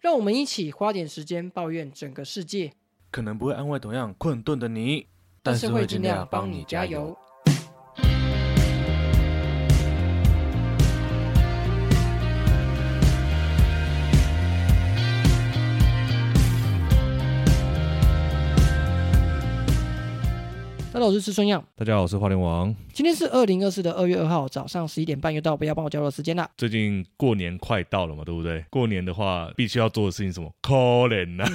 让我们一起花点时间抱怨整个世界，可能不会安慰同样困顿的你，但是会尽量帮你加油。。大家好，我是吃春样，大家好，我是花莲王。今天是二零二四的二月二号早上十一点半，又到不要帮我加油的时间啦。最近过年快到了嘛，对不对？过年的话，必须要做的事情是什么？可怜呐！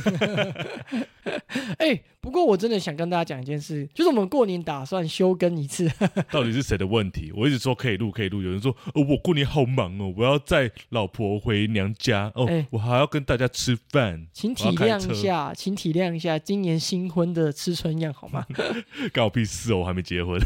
哎、不过我真的想跟大家讲一件事，就是我们过年打算休更一次，到底是谁的问题？我一直说可以录，可以录。有人说，哦，我过年好忙哦，我要载老婆回娘家哦，哎我还要跟大家吃饭，请体谅一下，请体谅一下今年新婚的吃春样好吗？干我屁事哦，我还没结婚。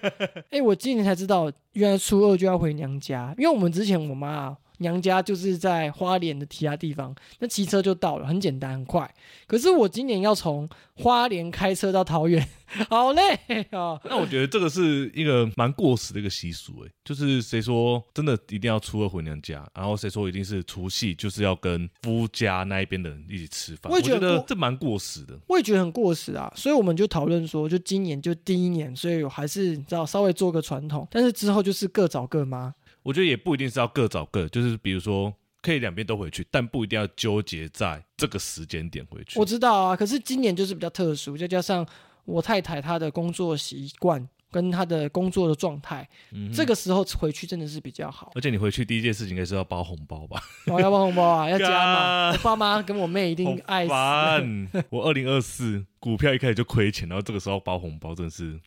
哎、我今年才知道，原来初二就要回娘家，因为我们之前我妈啊娘家就是在花莲的其他地方，那骑车就到了，很简单很快。可是我今年要从花莲开车到桃园，好累哦。那我觉得这个是一个蛮过时的一个习俗，诶，就是谁说真的一定要初二回娘家，然后谁说一定是除夕就是要跟夫家那一边的人一起吃饭，我觉我也觉得过得这蛮过时的。我也觉得很过时啊，所以我们就讨论说，就今年就第一年，所以我还是你知道稍微做个传统，但是之后就是各找各妈。我觉得也不一定是要各找各，就是比如说可以两边都回去，但不一定要纠结在这个时间点回去我。知道啊，可是今年就是比较特殊，再加上我太太她的工作习惯跟她的工作的状态，嗯这个时候回去真的是比较好。而且你回去第一件事情应该是要包红包吧？我要包红包啊，要加嘛。干我爸妈跟我妹一定爱死。烦！我二零二四股票一开始就亏钱，然后这个时候包红包，真的是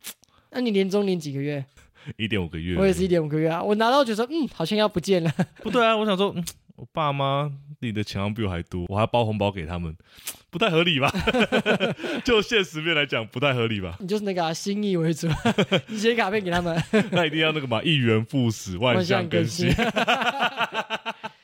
那你年终领几个月？一点五个月。我也是一点五个月啊。我拿到觉得嗯，好像要不见了。不对啊，我想说，嗯，我爸妈你的钱好像比我还多，我还要包红包给他们，不太合理吧？就现实面来讲，不太合理吧？你就是那个、啊、心意为主，你写卡片给他们，那一定要那个嘛，一元复始，万象更新。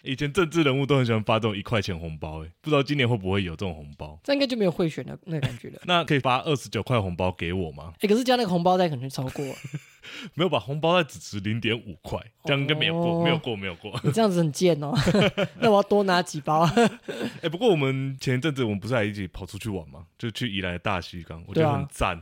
以前政治人物都很喜欢发这种一块钱红包、哎，不知道今年会不会有这种红包？这样应该就没有贿选的那感觉了。那可以发二十九块红包给我吗？哎、可是加那个红包袋可能就超过了，没有吧，红包袋只值零点五块，这样应该没有过，哦没有过，没有过。你这样子很贱哦。那我要多拿几包。哎、不过我们前一阵子我们不是还一起跑出去玩吗？就去宜兰的大溪港，我觉得很赞。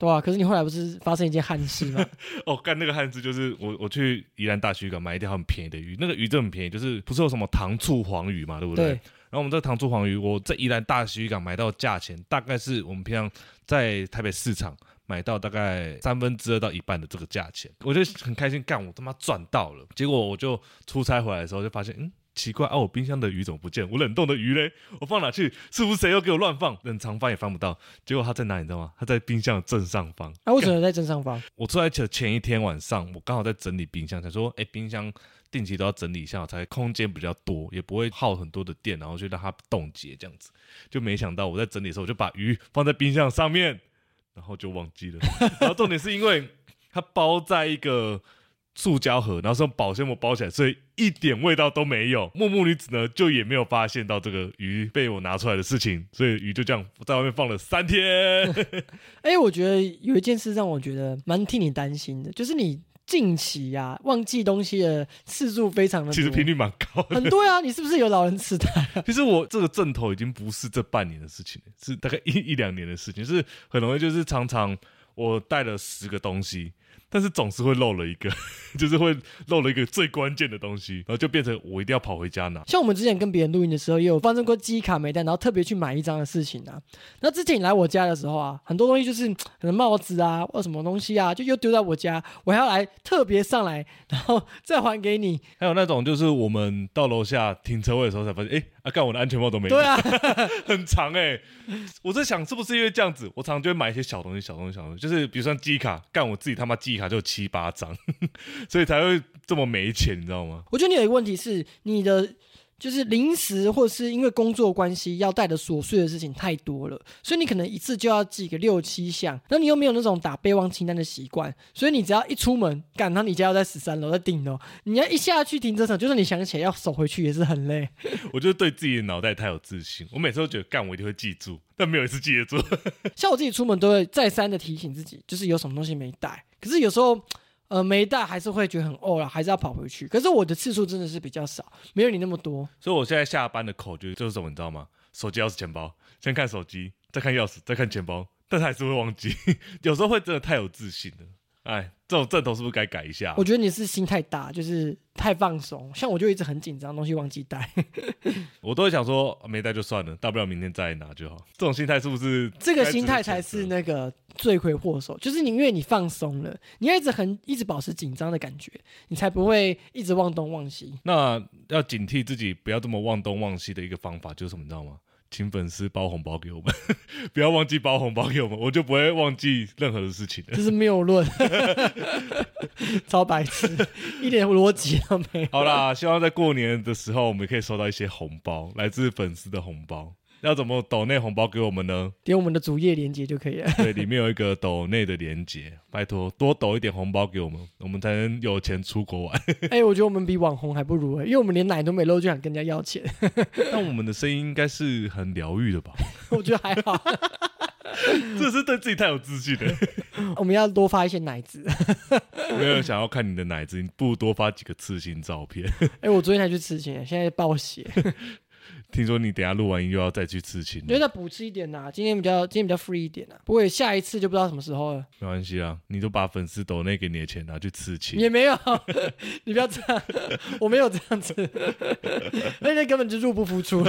对啊，可是你后来不是发生一件憾事吗？哦，干那个憾事就是我我去宜兰大溪港买一条很便宜的鱼，那个鱼真的很便宜，就是不是有什么糖醋黄鱼嘛，对不对？对，然后我们这个糖醋黄鱼，我在宜兰大溪港买到的价钱，大概是我们平常在台北市场买到大概三分之二到一半的这个价钱，我就很开心，干我他妈赚到了。结果我就出差回来的时候就发现，嗯。奇怪啊！我冰箱的鱼怎么不见？我冷冻的鱼嘞？我放哪去？是不是谁又给我乱放？冷藏翻也翻不到。结果它在哪里？你知道吗？它在冰箱的正上方。那、为什么在正上方？我出来前前一天晚上，我刚好在整理冰箱，想说，哎、冰箱定期都要整理一下，才空间比较多，也不会耗很多的电，然后就让它冻结这样子。就没想到我在整理的时候，我就把鱼放在冰箱上面，然后就忘记了。然后重点是因为它包在一个塑胶盒，然后是用保鲜膜包起来，所以一点味道都没有。木木女子呢，就也没有发现到这个鱼被我拿出来的事情，所以鱼就这样在外面放了三天。哎、我觉得有一件事让我觉得蛮替你担心的，就是你近期呀、忘记东西的次数非常的，其实频率蛮高的。很多啊。你是不是有老人痴呆？其实我这个阵头已经不是这半年的事情了，是大概一一两年的事情，是很容易就是常常我带了十个东西，但是总是会漏了一个，就是会漏了一个最关键的东西，然后就变成我一定要跑回家拿。像我们之前跟别人录音的时候，也有发生过记忆卡没带，然后特别去买一张的事情啊。那之前你来我家的时候啊，很多东西就是可能帽子啊或什么东西啊，就又丢在我家，我还要来特别上来，然后再还给你。还有那种就是我们到楼下停车位的时候才发现，哎、啊，干我的安全帽都没有，对啊，很长哎、我在想是不是因为这样子，我常常就会买一些小东西、小东西、小东西，就是比如说记忆卡，干我自己他妈记卡就七八张，所以才会这么没钱，你知道吗？我觉得你有一个问题是，你的就是临时或是因为工作关系要带的琐碎的事情太多了，所以你可能一次就要记个六七项，那你又没有那种打备忘清单的习惯，所以你只要一出门，赶到你家要在十三楼在顶楼，你要一下去停车场，就算你想起来要走回去也是很累。我就对自己的脑袋太有自信，我每次都觉得干我一定会记住，但没有一次记得住。像我自己出门都会再三的提醒自己，就是有什么东西没带，可是有时候。呃，没带还是会觉得很饿了，还是要跑回去。可是我的次数真的是比较少，没有你那么多。所以我现在下班的口诀就是什么，你知道吗？手机、钥匙、钱包，先看手机，再看钥匙，再看钱包，但是还是会忘记。有时候会真的太有自信了，哎。这种阵头是不是该改一下？我觉得你是心太大，就是太放松。像我就一直很紧张，东西忘记带，我都会想说没带就算了，大不了明天再拿就好。这种心态是不是？这个心态才是那个罪魁祸首，就是你因为你放松了，你要一直很一直保持紧张的感觉，你才不会一直忘东忘西。那要警惕自己不要这么忘东忘西的一个方法就是什么，你知道吗？请粉丝包红包给我们，不要忘记包红包给我们，我就不会忘记任何的事情了。这是谬论，超白痴，一点逻辑都没有。好啦，希望在过年的时候，我们可以收到一些红包，来自粉丝的红包。要怎么抖内红包给我们呢？点我们的主页连接就可以了。对，里面有一个抖内的连接，拜托多抖一点红包给我们，我们才能有钱出国玩。哎，我觉得我们比网红还不如哎，因为我们连奶都没露就想跟人家要钱。但我们的声音应该是很疗愈的吧？我觉得还好。这是对自己太有自信了。我们要多发一些奶子。没有想要看你的奶子，你不如多发几个刺青照片。哎，我昨天才去刺青，现在暴血。听说你等下录完音又要再去刺青，就再补吃一点呐。今天比较今天比较 free 一点呐，不过下一次就不知道什么时候了。没关系啊，你都把粉丝抖那给你的钱拿去刺青，也没有，你不要这样，我没有这样子，那天根本就入不敷出，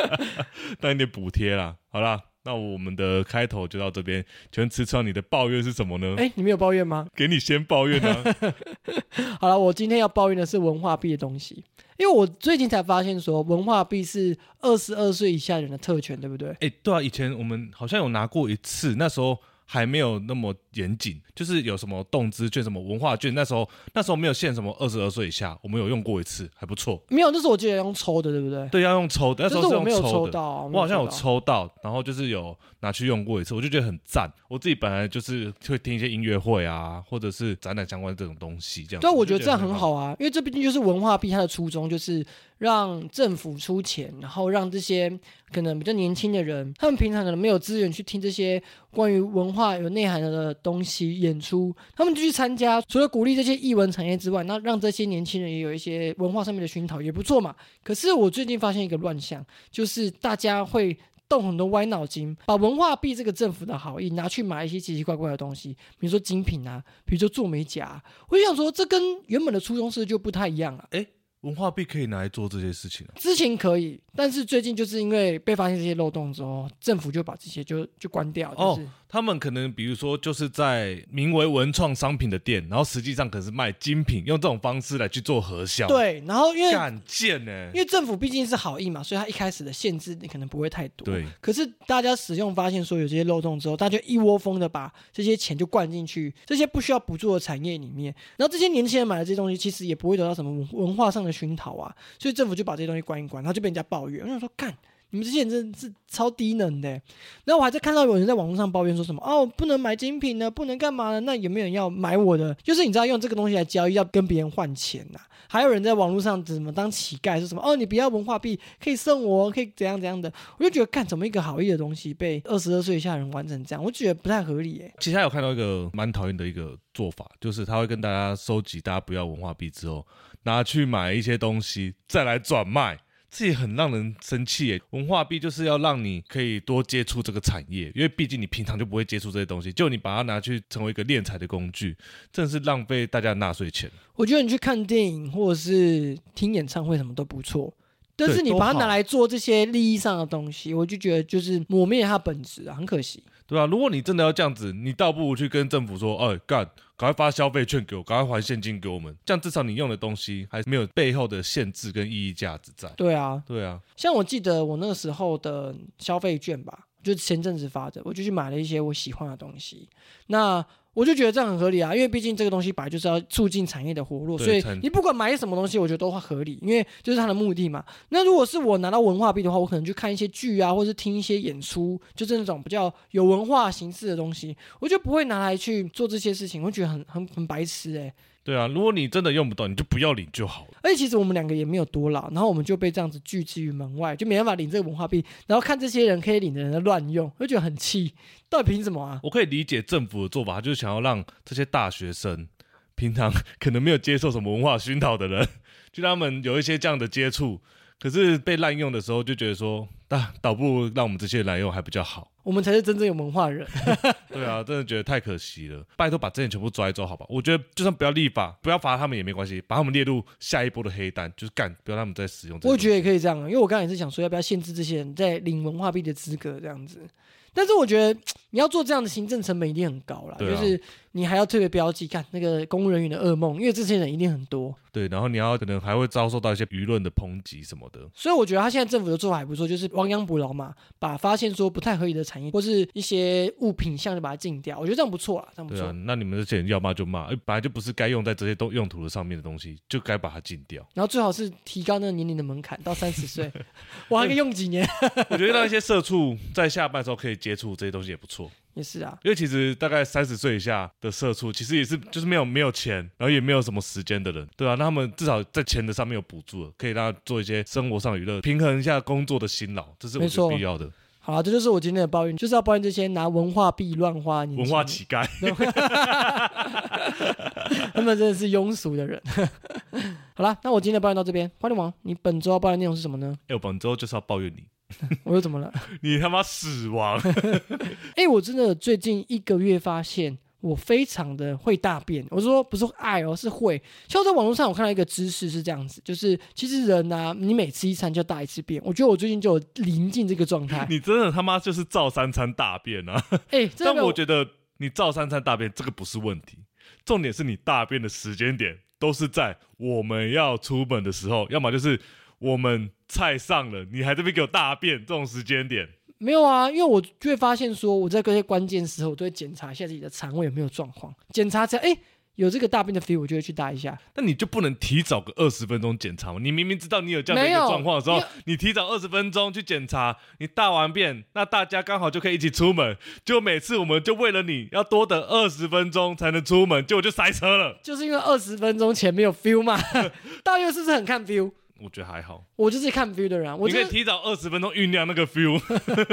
当一点补贴啦。好啦，那我们的开头就到这边。全吃川，你的抱怨是什么呢？哎，你没有抱怨吗？给你先抱怨啊。好了，我今天要抱怨的是文化币的东西。因为我最近才发现，说文化币是二十二岁以下人的特权，对不对？哎，对啊，以前我们好像有拿过一次，那时候。还没有那么严谨，就是有什么动资券、什么文化券，那时候那时候没有限什么二十二岁以下，我们有用过一次，还不错。没有，那时候我记得用抽的，对不对？对，要用抽的。那时候我没有抽到，我好像有抽到，然后就是有拿去用过一次，我就觉得很赞。我自己本来就是会听一些音乐会啊，或者是展览相关的这种东西，这样。对，我觉得这样很好啊，因为这毕竟就是文化币，它的初衷就是让政府出钱，然后让这些可能比较年轻的人，他们平常可能没有资源去听这些关于文化有内涵的。东西演出，他们就去参加。除了鼓励这些艺文产业之外，那让这些年轻人也有一些文化上面的熏陶，也不错嘛。可是我最近发现一个乱象，就是大家会动很多歪脑筋，把文化币这个政府的好意拿去买一些奇奇怪怪的东西，比如说精品啊，比如说做美甲。我就想说，这跟原本的初衷是不是就不太一样啊。哎。文化币可以拿来做这些事情啊？之前可以，但是最近就是因为被发现这些漏洞之后，政府就把这些就就关掉。哦，他们可能比如说就是在名为文创商品的店，然后实际上可能是卖精品，用这种方式来去做核销。对，然后因为敢贱呢，因为政府毕竟是好意嘛，所以他一开始的限制你可能不会太多。对，可是大家使用发现说有这些漏洞之后，大家就一窝蜂的把这些钱就灌进去这些不需要补助的产业里面，然后这些年轻人买的这些东西，其实也不会得到什么文化上的。熏陶啊，所以政府就把这些东西关一关，然后就被人家抱怨。我想说，干，你们这些人真是超低能的。然后我还在看到有人在网络上抱怨说什么，哦，不能买精品呢，不能干嘛呢？那有没有人要买我的？就是你知道用这个东西来交易，要跟别人换钱呐？还有人在网络上怎么当乞丐，说什么，哦，你不要文化币可以送我，可以怎样怎样的？我就觉得，干，怎么一个好意的东西被二十二岁以下人玩成这样？我觉得不太合理。哎，其实有看到一个蛮讨厌的一个做法，就是他会跟大家收集大家不要文化币之后。拿去买一些东西，再来转卖，这也很让人生气耶。文化币就是要让你可以多接触这个产业，因为毕竟你平常就不会接触这些东西，就你把它拿去成为一个敛财的工具，真的是浪费大家的纳税钱。我觉得你去看电影或者是听演唱会什么都不错，但是你把它拿来做这些利益上的东西，我就觉得就是抹灭它本质啊，很可惜。对啊，如果你真的要这样子，你倒不如去跟政府说，哎，干，赶快发消费券给我，赶快还现金给我们，这样至少你用的东西还没有背后的限制跟意义价值在。对啊，对啊，像我记得我那个时候的消费券吧，就前阵子发的，我就去买了一些我喜欢的东西。那我就觉得这样很合理啊，因为毕竟这个东西本来就是要促进产业的活络，所以你不管买什么东西，我觉得都会合理，因为就是它的目的嘛。那如果是我拿到文化币的话，我可能去看一些剧啊，或是听一些演出，就是那种比较有文化形式的东西，我就不会拿来去做这些事情，我觉得很很很白痴哎、对啊，如果你真的用不到，你就不要领就好了。而且其实我们两个也没有多老，然后我们就被这样子拒之于门外，就没办法领这个文化币，然后看这些人可以领的人在乱用，我就觉得很气，到底凭什么啊？我可以理解政府的做法，就是想要让这些大学生平常 可能没有接受什么文化熏陶的人，就让他们有一些这样的接触。可是被滥用的时候，就觉得说，那倒不如让我们这些人来用还比较好。我们才是真正有文化人。对啊，真的觉得太可惜了。拜托把这些全部抓一抓，好吧？我觉得就算不要立法，不要罚他们也没关系，把他们列入下一波的黑单，就是干，不要让他们再使用。我觉得也可以这样啊，因为我刚才也是想说，要不要限制这些人在领文化币的资格这样子。但是我觉得 你要做这样的行政成本一定很高啦，啊就是你还要特别标记，看那个公务人员的噩梦，因为这些人一定很多。对，然后你要可能还会遭受到一些舆论的抨击什么的。所以我觉得他现在政府的做法还不错，就是亡羊补牢嘛，把发现说不太合理的产业或是一些物品项就把它禁掉，我觉得这样不错啊，这样不错。对啊，那你们这些人要骂就骂，哎本来就不是该用在这些东用途的上面的东西，就该把它禁掉。然后最好是提高那个年龄的门槛到三十岁，我还可以用几年。我觉得让一些社畜在下班的时候可以接触这些东西也不错，也是啊，因为其实大概三十岁以下的社畜，其实也是就是没有没有钱，然后也没有什么时间的人，对啊，那他们至少在钱的上面有补助了，可以让他做一些生活上的娱乐，平衡一下工作的辛劳，这是我觉没错得必要的。好了，这就是我今天的抱怨，就是要抱怨这些拿文化币乱花的年轻人文化乞丐，他们 真的是庸俗的人。好啦，那我今天的抱怨到这边。花莲王，你本周要抱怨内容是什么呢？哎，我本周就是要抱怨你，我又怎么了？你他妈死亡！哎、我真的最近一个月发现。我非常的会大便，我说不是爱哦，是会。像我在网络上我看到一个知识是这样子，就是其实人啊，你每吃一餐就大一次便。我觉得我最近就有临近这个状态。你真的他妈就是照三餐大便啊！哎、但我觉得你照三餐大便这个不是问题，重点是你大便的时间点都是在我们要出门的时候，要么就是我们菜上了，你还这边给我大便这种时间点。没有啊，因为我就会发现说，我在这些关键时候，我都会检查一下自己的肠胃有没有状况，检查起来，哎、有这个大便的 feel，我就会去大一下。那你就不能提早个二十分钟检查吗？你明明知道你有这样的一个状况的时候你，你提早二十分钟去检查，你大完便，那大家刚好就可以一起出门。就每次我们就为了你要多等二十分钟才能出门，结果就塞车了。就是因为二十分钟前没有 feel 嘛，大约是不是很看 feel？我觉得还好，我就是看 feel 的人啊，我你可以提早二十分钟酝酿那个 feel，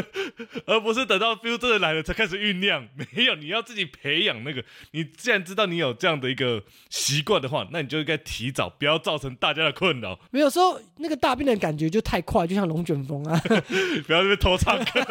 而不是等到 feel 真的来了才开始酝酿。没有，你要自己培养那个。你既然知道你有这样的一个习惯的话，那你就应该提早，不要造成大家的困扰，没有时候那个大便的感觉就太快，就像龙卷风啊。不要在那边偷唱歌。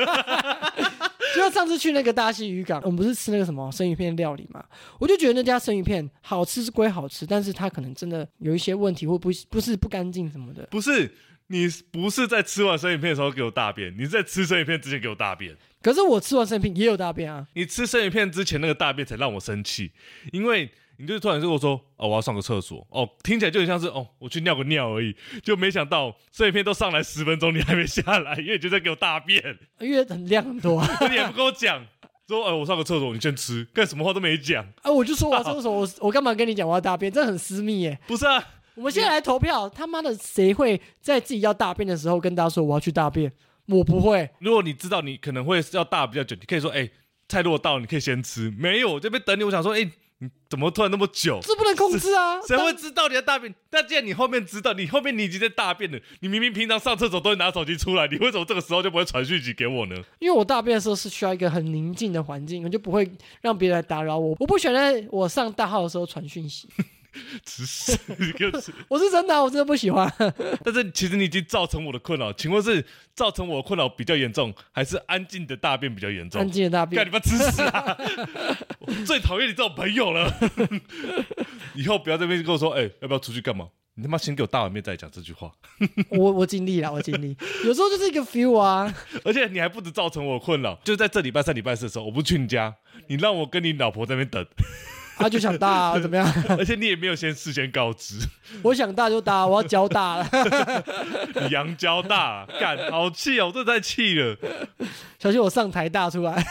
就像上次去那个大溪渔港，我们不是吃那个什么生鱼片料理嘛，我就觉得那家生鱼片好吃是归好吃，但是它可能真的有一些问题，或不不是不干净什么的。不是，你不是在吃完生鱼片的时候给我大便，你是在吃生鱼片之前给我大便。可是我吃完生鱼片也有大便啊，你吃生鱼片之前那个大便才让我生气，因为你就突然跟我说哦我要上个厕所哦，听起来就很像是哦我去尿个尿而已，就没想到这一片都上来十分钟你还没下来，因为你就在给我大便，因为很量很多啊。你也不跟我讲说哎我上个厕所你先吃，干什么话都没讲，啊，我就说我要上厕所，我我干嘛跟你讲我要大便？这很私密耶。不是啊，我们现在来投票，他妈的谁会在自己要大便的时候跟大家说我要去大便？我不会。如果你知道你可能会要大比较久，你可以说哎菜如果到了你可以先吃，没有我这边等你，我想说哎你怎么突然那么久？这不能控制啊！谁会知道你的大便？但既然你后面知道，你后面你已经在大便了，你明明平常上厕所都会拿手机出来，你为什么这个时候就不会传讯息给我呢？因为我大便的时候是需要一个很宁静的环境，我就不会让别人来打扰我。我不喜欢在我上大号的时候传讯息，我是真的啊、我真的不喜欢。但是其实你已经造成我的困扰，请问是造成我的困扰比较严重，还是安静的大便比较严重安？静的大便干你，妈吃屎啊！我最讨厌你这种朋友了。以后不要在那边跟我说，哎、要不要出去干嘛？你他妈先给我大碗面再讲这句话。我我尽力了，我尽力。有时候就是一个 feel 啊，而且你还不止造成我困扰，就在这礼拜三、礼拜四的时候，我不去你家，你让我跟你老婆在那边等，他就想大、啊，怎么样？而且你也没有先事先告知，我想大就大，我要交大了。你洋交大，干好气哦，我真的太气了。小心我上台大出来。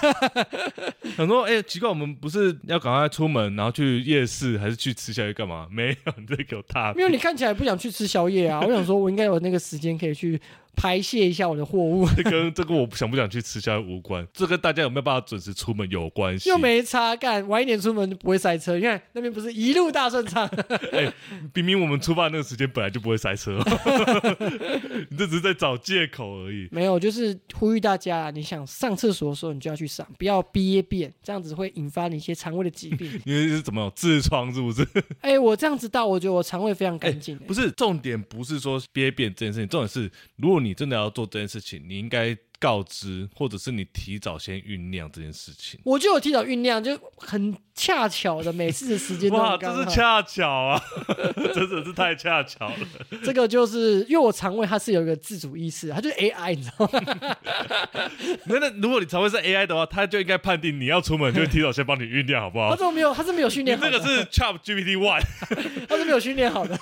想说，哎、奇怪，我们不是要赶快出门，然后去夜市，还是去吃宵夜干嘛？没有，你在给我大没有你看起来不想去吃宵夜啊，我想说我应该有那个时间可以去排泄一下我的货物，这跟这跟我想不想去吃宵夜无关，这跟大家有没有办法准时出门有关系。又没差干，晚一点出门就不会塞车。你看那边不是一路大顺畅，哎明明我们出发那个时间本来就不会塞车，你这只是在找借口而已。没有，就是呼吁大家啊，你想上厕所的时候你就要去上，不要憋便，这样子会引发你一些肠胃的疾病。你是怎么有痔疮是不是？哎、我这样子到，我觉得我肠胃非常干净、欸不是重点，不是说憋便这件事情，重点是如果你真的要做这件事情，你应该告知，或者是你提早先酝酿这件事情。我就有提早酝酿，就很恰巧的，每次的时间都哇，这是恰巧啊，真的是太恰巧了。这个就是因为我肠胃它是有一个自主意识，它就是 AI，你知道吗？那那如果你肠胃是 AI 的话，它就应该判定你要出门，就会提早先帮你酝酿，好不好？它怎么没有？它是没有训练好的，这个是 Chat GPT One，它是没有训练好的。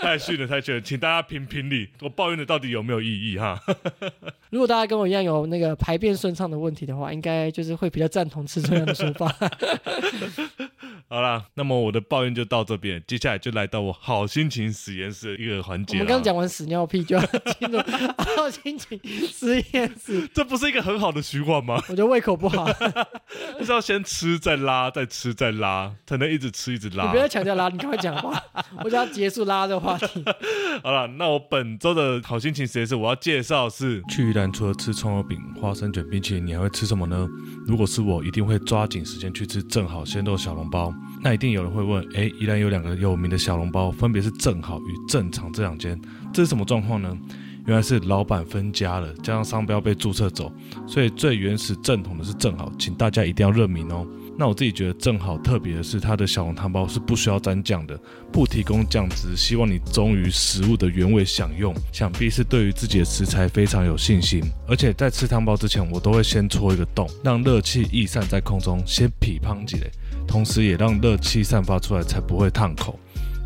太逊了，太逊了，请大家评评理，我抱怨的到底有没有意义哈？如果大家跟我一样有那个排便顺畅的问题的话，应该就是会比较赞同吃这样的说法。好啦，那么我的抱怨就到这边，接下来就来到我好心情实验室的一个环节。我们刚讲完屎尿屁，就要进入好心情实验室。这不是一个很好的循环吗？我觉得胃口不好，就是要先吃再拉，再吃再拉，才能一直吃一直拉你不。要强调拉，你赶快讲话，我就要结束拉这个话题。好了，那我本周的好心情实验室，我要介绍是去宜兰除了吃葱油饼、花生卷、冰淇淋，你还会吃什么呢？如果是我，一定会抓紧时间去吃正好鲜肉小笼包。那一定有人会问，诶，宜兰有两个有名的小笼包，分别是正好与正常这两间，这是什么状况呢？原来是老板分家了，加上商标被注册走，所以最原始正统的是正好，请大家一定要认明哦。那我自己觉得正好特别的是，它的小笼汤包是不需要沾酱的，不提供酱汁，希望你忠于食物的原味享用。想必是对于自己的食材非常有信心，而且在吃汤包之前，我都会先戳一个洞，让热气逸散在空中，先噼乓几嘞，同时也让热气散发出来，才不会烫口。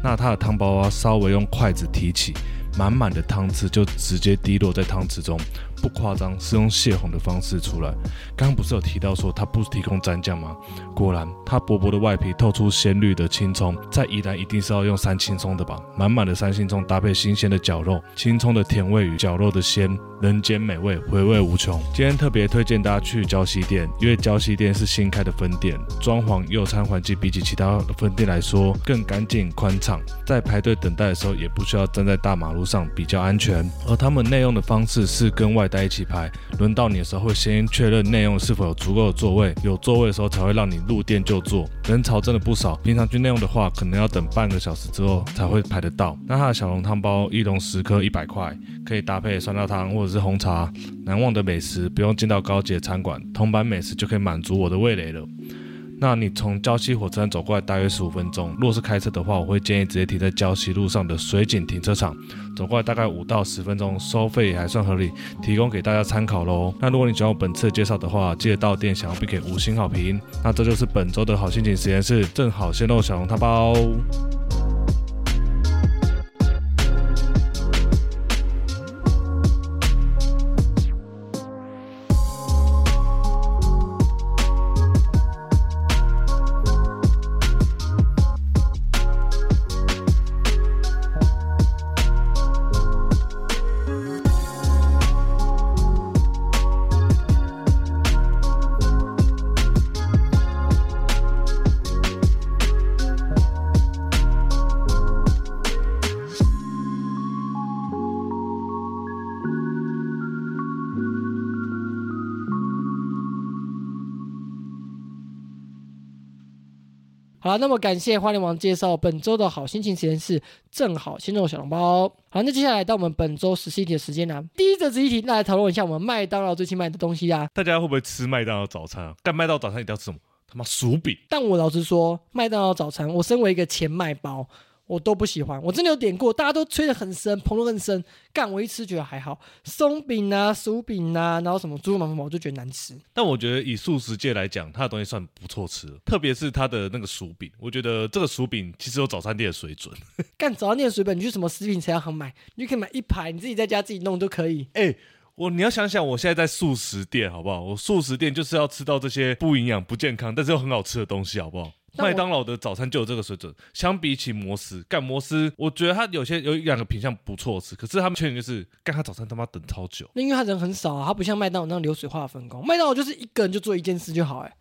那它的汤包啊，稍微用筷子提起，满满的汤汁就直接滴落在汤匙中，不夸张，是用泄洪的方式出来。刚刚不是有提到说它不提供蘸酱吗？果然，它薄薄的外皮透出鲜绿的青葱，在宜兰一定是要用三青葱的吧？满满的三青葱搭配新鲜的绞肉，青葱的甜味与绞肉的鲜，人间美味，回味无穷。今天特别推荐大家去礁溪店，因为礁溪店是新开的分店，装潢、用餐环境比起其他分店来说更干净宽敞，在排队等待的时候也不需要站在大马路上，比较安全。而他们内用的方式是跟外带一起排，轮到你的时候会先确认内用是否有足够的座位，有座位的时候才会让你入店就坐。人潮真的不少，平常去内用的话，可能要等半个小时之后才会排得到。那它的小笼汤包一笼十颗一百块，可以搭配酸辣汤或者是红茶。难忘的美食不用进到高级的餐馆，铜板美食就可以满足我的味蕾了。那你从礁溪火车站走过来大约十五分钟，若是开车的话，我会建议直接停在礁溪路上的水景停车场，走过来大概五到十分钟，收费也还算合理，提供给大家参考喽。那如果你喜欢我本次介绍的话，记得到店想要必给五星好评。那这就是本周的好心情实验室，正好鲜肉小笼汤包。好了，那么感谢花莲王介绍本周的好心情实验室，正好心中小笼包。好，那接下来到我们本周十七题的时间啦、第一则十一题，那来讨论一下我们麦当劳最近卖的东西啊。大家会不会吃麦当劳早餐啊？干麦当劳早餐一定要吃什么？他妈薯饼！但我老实说，麦当劳早餐，我身为一个前麦包，我都不喜欢。我真的有点过，大家都吹得很深，捧得很深，干我一吃觉得还好。松饼啊、薯饼啊，然后什么猪肉麻烦我就觉得难吃。但我觉得以素食界来讲，它的东西算不错吃了，特别是它的那个薯饼，我觉得这个薯饼其实有早餐店的水准。干早餐店的水本，你去什么食品材料行买，你就可以买一排，你自己在家自己弄都可以。哎、我你要想想，我现在在素食店，好不好？我素食店就是要吃到这些不营养、不健康，但是又很好吃的东西，好不好？麦当劳的早餐就有这个水准，相比起摩斯，干摩斯，我觉得他有些有一两个品相不错吃，可是他们缺点就是干他早餐他妈等超久。那因为他人很少啊，他不像麦当劳那样流水化分工。麦当劳就是一个人就做一件事就好、哎，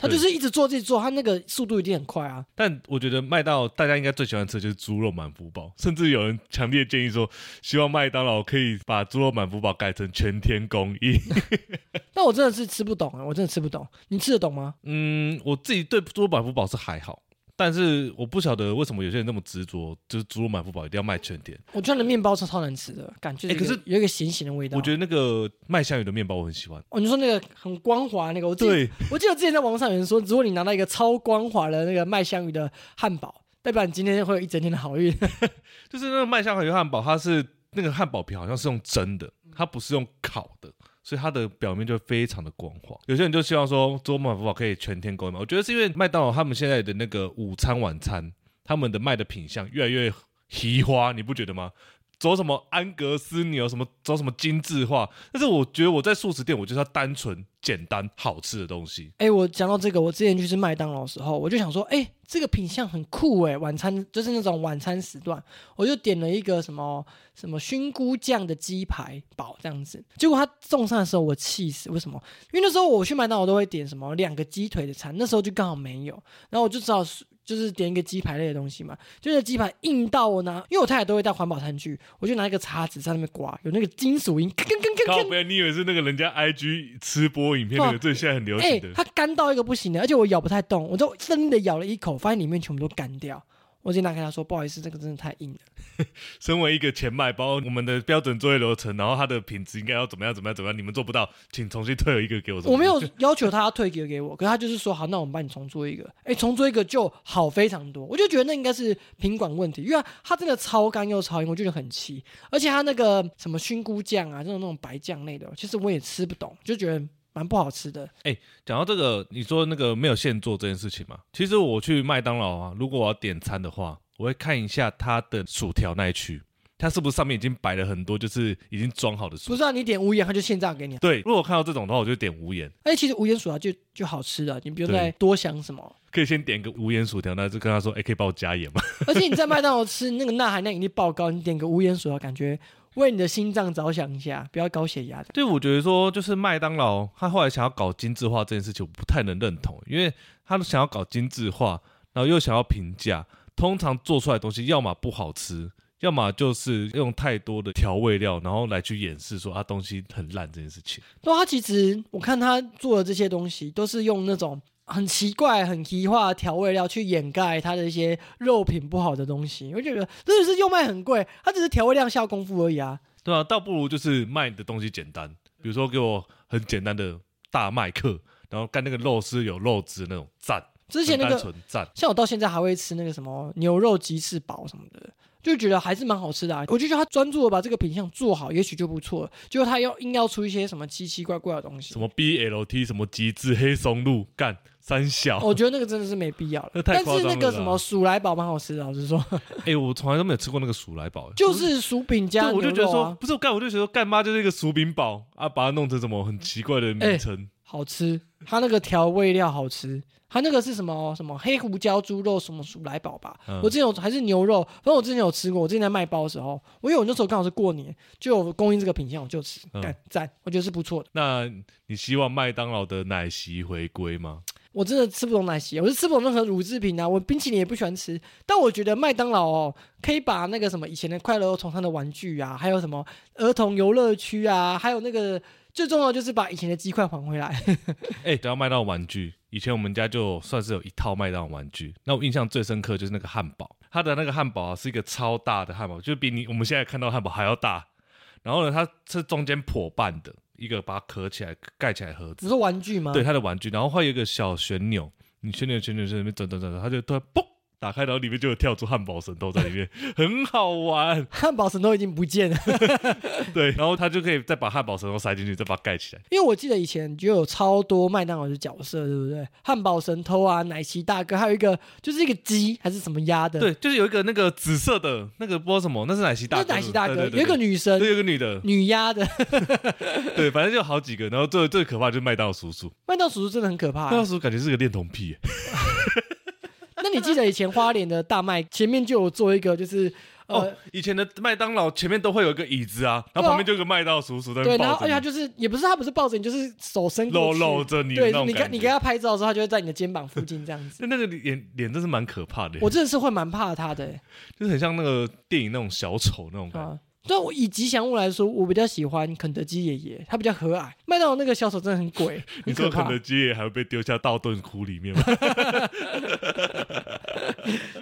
他就是一直做自己做，他那个速度一定很快啊。但我觉得麦当劳大家应该最喜欢吃的就是猪肉满福包，甚至有人强烈建议说，希望麦当劳可以把猪肉满福包改成全天供应。但我真的是吃不懂啊，我真的吃不懂。你吃得懂吗？嗯，我自己对猪肉满福包是还好，但是我不晓得为什么有些人那么执着，就是猪肉满福堡一定要卖全点。我觉得那面包超超难吃的，感觉、哎可是有一个咸咸的味道。我觉得那个麦香鱼的面包我很喜欢。哦，你说那个很光滑那个，我记得对，我记得之前在网上有人说，如果你拿到一个超光滑的那个麦香鱼的汉堡，代表你今天会有一整天的好运。就是那个麦香鱼汉堡，它是那个汉堡皮好像是用蒸的，它不是用烤的。所以它的表面就非常的光滑，有些人就希望说猪肉满福堡可以全天供应嘛。我觉得是因为麦当劳他们现在的那个午餐晚餐，他们的卖的品相越来越奇花，你不觉得吗？走什么安格斯牛，什么走什么精致化，但是我觉得我在素食店，我就是要单纯、简单、好吃的东西。哎、我讲到这个，我之前去吃麦当劳的时候，我就想说，哎、这个品相很酷哎，晚餐就是那种晚餐时段，我就点了一个什么什么熏菇酱的鸡排堡这样子。结果他送上的时候，我气死，为什么？因为那时候我去麦当劳都会点什么两个鸡腿的餐，那时候就刚好没有，然后我就只好就是点一个鸡排类的东西嘛，就是鸡排硬到我拿，因为我太太都会带环保餐具，我就拿一个叉子在那边刮，有那个金属音。靠不要，你以为是那个人家 IG 吃播影片那个，这现在很流哎、行的。它干到一个不行的，而且我咬不太动，我就真的咬了一口，发现里面全部都干掉。我直接拿给他说：“不好意思，这个真的太硬了。身为一个前卖包，我们的标准作业流程，然后它的品质应该要怎么样怎么样怎么样，你们做不到，请重新退一个给我。”我没有要求他要退给给我，可是他就是说：“好，那我们帮你重做一个。”哎，重做一个就好非常多。我就觉得那应该是品管问题，因为它真的超干又超硬，我就觉得很气。而且它那个什么熏菇酱啊，这种那种白酱类的，其实我也吃不懂，就觉得蛮不好吃的。讲到这个，你说那个没有现做这件事情嘛？其实我去麦当劳啊，如果我要点餐的话，我会看一下它的薯条那一区，它是不是上面已经摆了很多就是已经装好的薯不是啊，你点无盐，它就现炸给你啊。对，如果看到这种的话，我就点无盐，而且其实无盐薯条就就好吃了，你不用对再多想什么。可以先点个无盐薯条，那就跟他说，哎、可以帮我加盐吗？而且你在麦当劳吃那个钠含量一定爆高，你点个无盐薯条，感觉为你的心脏着想一下，不要高血压的。对，我觉得说就是麦当劳，他后来想要搞精致化这件事情，我不太能认同，因为他想要搞精致化，然后又想要平价，通常做出来的东西要么不好吃，要么就是用太多的调味料，然后来去掩饰说它东西很烂这件事情。对他其实我看他做的这些东西，都是用那种很奇怪、很奇化的调味料去掩盖它的一些肉品不好的东西。我觉得真的是又卖很贵，它只是调味料下功夫而已啊。对啊，倒不如就是卖的东西简单，比如说给我很简单的大麦克，然后干那个肉丝有肉汁那种赞，之前那个。像我到现在还会吃那个什么牛肉鸡翅堡什么的，就觉得还是蛮好吃的、啊。我就觉得他专注的把这个品相做好，也许就不错了。结果他要硬要出一些什么奇奇怪怪的东西什，么 BLT 什么极致黑松露干三小，我觉得那个真的是没必要了。那太但是张了啦那个什么薯来堡蛮好吃的，老实说，哎、我从来都没有吃过那个薯来堡，就是薯饼加对，牛肉、啊、我就觉得说，不是我干，我就觉得说干妈就是一个薯饼堡啊，把它弄成什么很奇怪的名称。好吃，它那个调味料好吃，它那个是什么什么黑胡椒猪肉什么薯来堡吧？嗯我之前有还是牛肉，反正我之前有吃过。我之前在卖包的时候，我因为我那时候刚好是过年，就有供应这个品相，我就吃，嗯干赞，我觉得是不错的。那你希望麦当劳的奶昔回归吗？我真的吃不懂奶昔，我是吃不懂任何乳制品啊，我冰淇淋也不喜欢吃。但我觉得麦当劳哦，可以把那个什么以前的快乐儿童的玩具啊，还有什么儿童游乐区啊，还有那个最重要就是把以前的鸡块还回来。哎、等到麦当玩具，以前我们家就算是有一套麦当劳玩具。那我印象最深刻就是那个汉堡，它的那个汉堡啊是一个超大的汉堡，就比你我们现在看到汉堡还要大。然后呢，它是中间破半的一个把它壳起来盖起来的盒子你，说玩具吗？对，它的玩具，然后会有一个小旋钮，你旋钮旋钮在那边转转转转，它就突然嘣打开然后里面就有跳出汉堡神偷在里面，很好玩。汉堡神偷已经不见了，对，然后他就可以再把汉堡神偷塞进去，再把它盖起来。因为我记得以前就有超多麦当劳的角色，对不对？汉堡神偷啊，奶昔大哥，还有一个就是一个鸡还是什么鸭的，，对，就是有一个那个紫色的那个不知道什么，那是奶昔大那哥，奶昔大哥有一个女生对，有一个女的，女鸭的，对，反正就好几个。然后最最可怕就是麦当劳叔叔，麦当劳叔叔真的很可怕、麦当劳叔叔感觉是个恋童癖耶。那你记得以前花莲的大麦前面就有做一个，就是呃。哦，以前的麦当劳前面都会有一个椅子啊，然后旁边就有个麦道叔叔在那对，边然后而且他你，就是也不是他不是抱着你，就是手伸过搂去，搂着你的对那种。你跟你跟他拍照的时候，他就会在你的肩膀附近这样子。那 那个脸脸真是蛮可怕的耶，我真的是会蛮怕他的、欸，就是很像那个电影那种小丑那种感觉。啊。但我以吉祥物来说，我比较喜欢肯德基爷爷，他比较和蔼。麦当劳那个小丑真的很鬼，你很可怕说肯德。基爷还会被丢下道顿窟里面吗？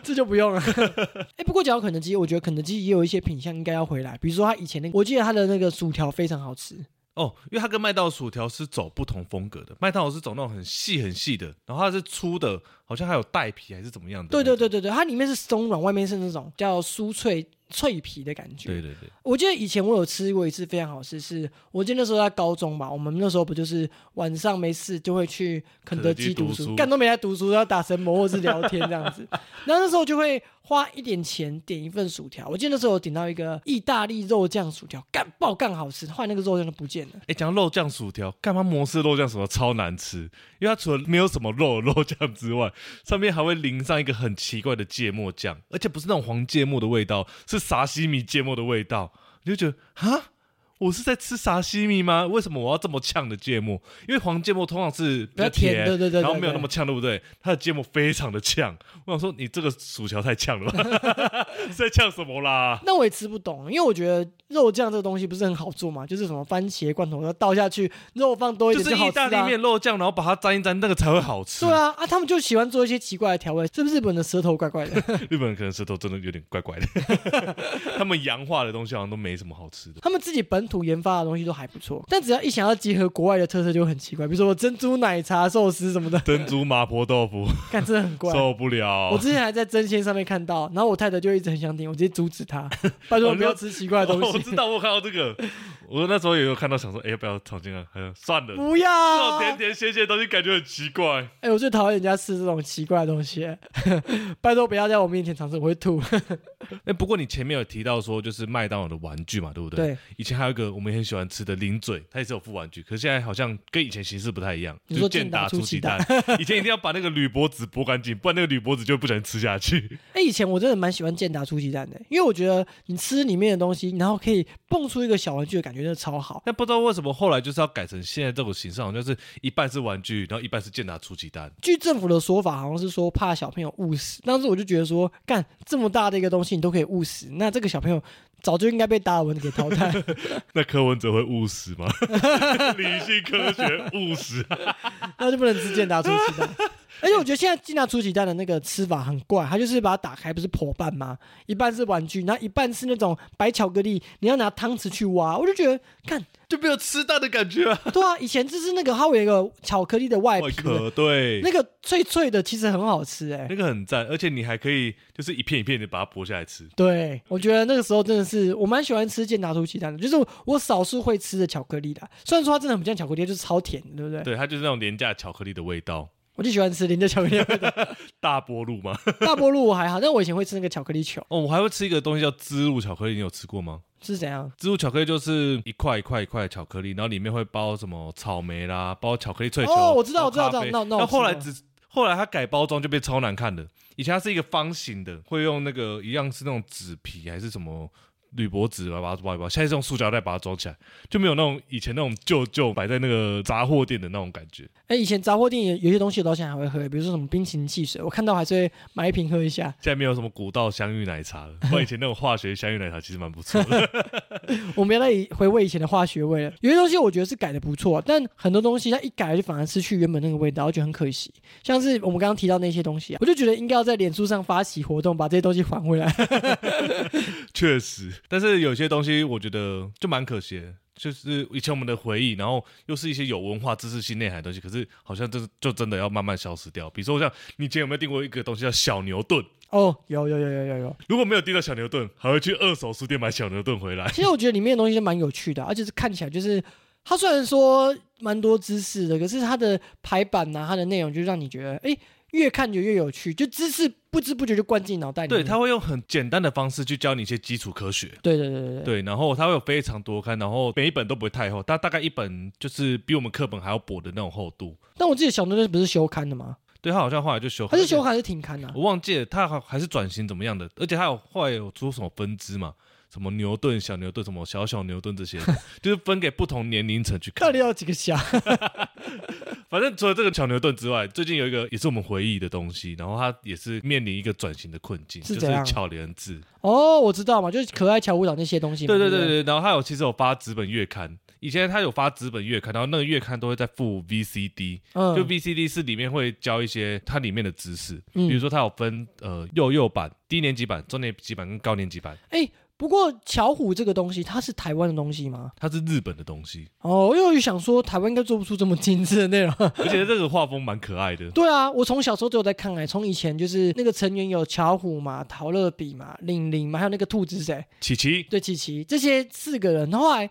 这就不用了。哎、不过讲到肯德基，我觉得肯德基也有一些品相应该要回来，比如说他以前那个，我记得他的那个薯条非常好吃。哦，因为它跟麦当劳薯条是走不同风格的，麦当劳是走那种很细很细的，然后它是粗的，好像还有带皮还是怎么样的。对对对对对，它里面是松软，外面是那种叫酥脆脆皮的感觉。对对对，我记得以前我有吃过一次非常好吃，是我记得那时候在高中吧，我们那时候不就是晚上没事就会去肯德基读书，干都没在读书，要打神魔或是聊天这样子。然 后那时候就会花一点钱点一份薯条，我记得那时候我点到一个意大利肉酱薯条，干爆干好吃，后来那个肉酱都不见了。哎，讲肉酱薯条，干嘛摩斯肉酱薯条超难吃？因为它除了没有什么肉肉酱之外，上面还会淋上一个很奇怪的芥末酱，而且不是那种黄芥末的味道，是沙西米芥末的味道，你就觉得哈。我是在吃沙西米吗？为什么我要这么呛的芥末？因为黄芥末通常是比较甜甜，对对对对然后没有那么呛，对不对？它的芥末非常的呛。我想说，你这个薯条太呛了吧？是在呛什么啦？那我也吃不懂，因为我觉得肉酱这个东西不是很好做嘛，就是什么番茄罐头要倒下去，肉放多一点就是点好吃、啊。意大利面肉酱，然后把它沾一沾，那个才会好吃。对啊，啊，他们就喜欢做一些奇怪的调味，是不是日本的舌头怪怪的？日本人可能舌头真的有点怪怪的，他们洋化的东西好像都没什么好吃的。他们自己本土研发的东西都还不错，但只要一想要结合国外的特色，就很奇怪，比如说珍珠奶茶寿司什么的，珍珠麻婆豆腐看真的很怪。受不了。我之前还在真鲜上面看到，然后我太太就一直很想点，我直接阻止她，拜托我不要吃奇怪的哦东西，我知道，我有看到这个，我那时候也有看到，想说，哎、要不要闯进来？算了，不要这种要。甜甜咸咸的东西感觉很奇怪。哎、我最讨厌人家吃这种奇怪的东西，拜托不要在我面前尝试，我会吐。哎、不过你前面有提到说，就是麦当劳的玩具嘛，对不对？对，以前还有一个我们也很喜欢吃的零嘴，它也是有副玩具，可是现在好像跟以前形式不太一样。你说就是健达出奇蛋，以前一定要把那个铝箔纸剥干净，不然那个铝箔纸就不小心吃下去。哎、以前我真的蛮喜欢健达出奇蛋的，因为我觉得你吃里面的东西，然后可以蹦出一个小玩具的感觉，真的超好。但不知道为什么后来就是要改成现在这种形式，好像就是一半是玩具，然后一半是健达出奇蛋。据政府的说法，好像是说怕小朋友误食。当时我就觉得说，干这么大的一个东西，你都可以误食，那这个小朋友早就应该被达尔文给淘汰。那柯文哲会务实吗？理性科学务实，那就不能只见达出奇蛋。而且我觉得现在健达出奇蛋的那个吃法很怪，它就是把它打开，不是破半吗？一半是玩具，然后一半是那种白巧克力，你要拿汤匙去挖。我就觉得，看，就没有吃蛋的感觉啊。对啊，以前就是那个它有一个巧克力的外壳对，那个脆脆的，其实很好吃哎、那个很赞，而且你还可以就是一片一片的把它剥下来吃。对，我觉得那个时候真的是我蛮喜欢吃健达出奇蛋的，就是我少数会吃的巧克力的。虽然说它真的很不像巧克力，就是超甜的，对不对？对，它就是那种廉价巧克力的味道。我就喜欢吃廉价巧克力的味的。大波路吗？大波路我还好，但我以前会吃那个巧克力球，哦，我还会吃一个东西叫芝露巧克力，你有吃过吗？是怎样？芝露巧克力就是一块一块一块的巧克力，然后里面会包什么草莓啦，包巧克力脆球。哦我知道包咖啡我知道那那后来只后来它改包装就变超难看的。以前它是一个方形的，会用那个一样是那种纸皮还是什么铝箔纸把它包一包，现在是用塑胶袋把它装起来，就没有那种以前那种旧旧摆在那个杂货店的那种感觉。哎、以前杂货店有有些东西我到现在还会喝，比如说什么冰淇淋汽水，我看到还是会买一瓶喝一下。现在没有什么古道香芋奶茶了，不过以前那种化学香芋奶茶其实蛮不错的。我们要再回味以前的化学味了。有些东西我觉得是改的不错，但很多东西它一改就反而失去原本那个味道，我觉得很可惜。像是我们刚刚提到那些东西啊，我就觉得应该要在脸书上发起活动，把这些东西还回来。确实，但是有些东西我觉得就蛮可惜的。就是以前我们的回忆，然后又是一些有文化知识性内涵的东西，可是好像这就真的要慢慢消失掉。比如说像你以前有没有订过一个东西叫小牛顿？哦，有有有有有有。如果没有订到小牛顿，还会去二手书店买小牛顿回来。其实我觉得里面的东西是蛮有趣的，而且是看起来就是它虽然说蛮多知识的，可是它的排版呐、它的内容就让你觉得，哎，越看就越有趣，就知识不知不觉就灌进脑袋里对，面。他会用很简单的方式去教你一些基础科学。对对对对对。对，然后他会有非常多刊，然后每一本都不会太厚，它大概一本就是比我们课本还要薄的那种厚度。但我记得小牛顿不是休刊的吗？对，他好像后来就修，他是休刊还是停刊啊？我忘记了，他还还是转型怎么样的，而且他有后来有出什么分支嘛，什么牛顿、小牛顿、什么小小牛顿这些，就是分给不同年龄层去看到底。有几个小？反正除了这个小牛顿之外，最近有一个也是我们回忆的东西，然后它也是面临一个转型的困境，就是怎样是巧莲字。哦，我知道嘛，就是可爱乔舞蹈那些东西嘛。对不对对对对，然后它有其实有发纸本月刊，以前它有发纸本月刊，然后那个月刊都会再附 VCD，嗯，就 VCD 是里面会教一些它里面的知识，嗯比如说它有分呃幼幼版、低年级版、中年级版跟高年级版，哎，不过巧虎这个东西，它是台湾的东西吗？它是日本的东西，哦，因为我就想说，台湾应该做不出这么精致的内容。而且这个画风蛮可爱的。对啊，我从小时候就有在看哎、从以前就是那个成员有巧虎嘛、陶乐比嘛、玲玲嘛，还有那个兔子是谁？琪琪，对，琪琪这些四个人，后来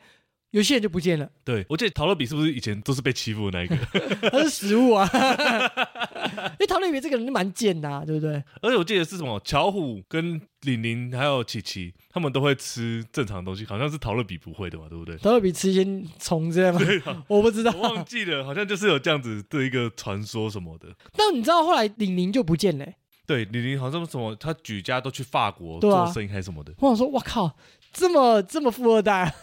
有些人就不见了，对我记得陶乐比是不是以前都是被欺负的那一个？他是食物啊。因为陶乐比这个人就蛮贱的、啊，对不对？而且我记得是什么巧虎跟玲玲还有琪琪，他们都会吃正常的东西，好像是陶乐比不会的嘛，对不对？陶乐比吃一些虫之类吗？我不知道我。忘记了，好像就是有这样子的一个传说什么的。但你知道后来玲玲就不见了欸、对，玲玲好像什么，他举家都去法国啊做生意还是什么的。我想说，我靠，这么这么富二代啊、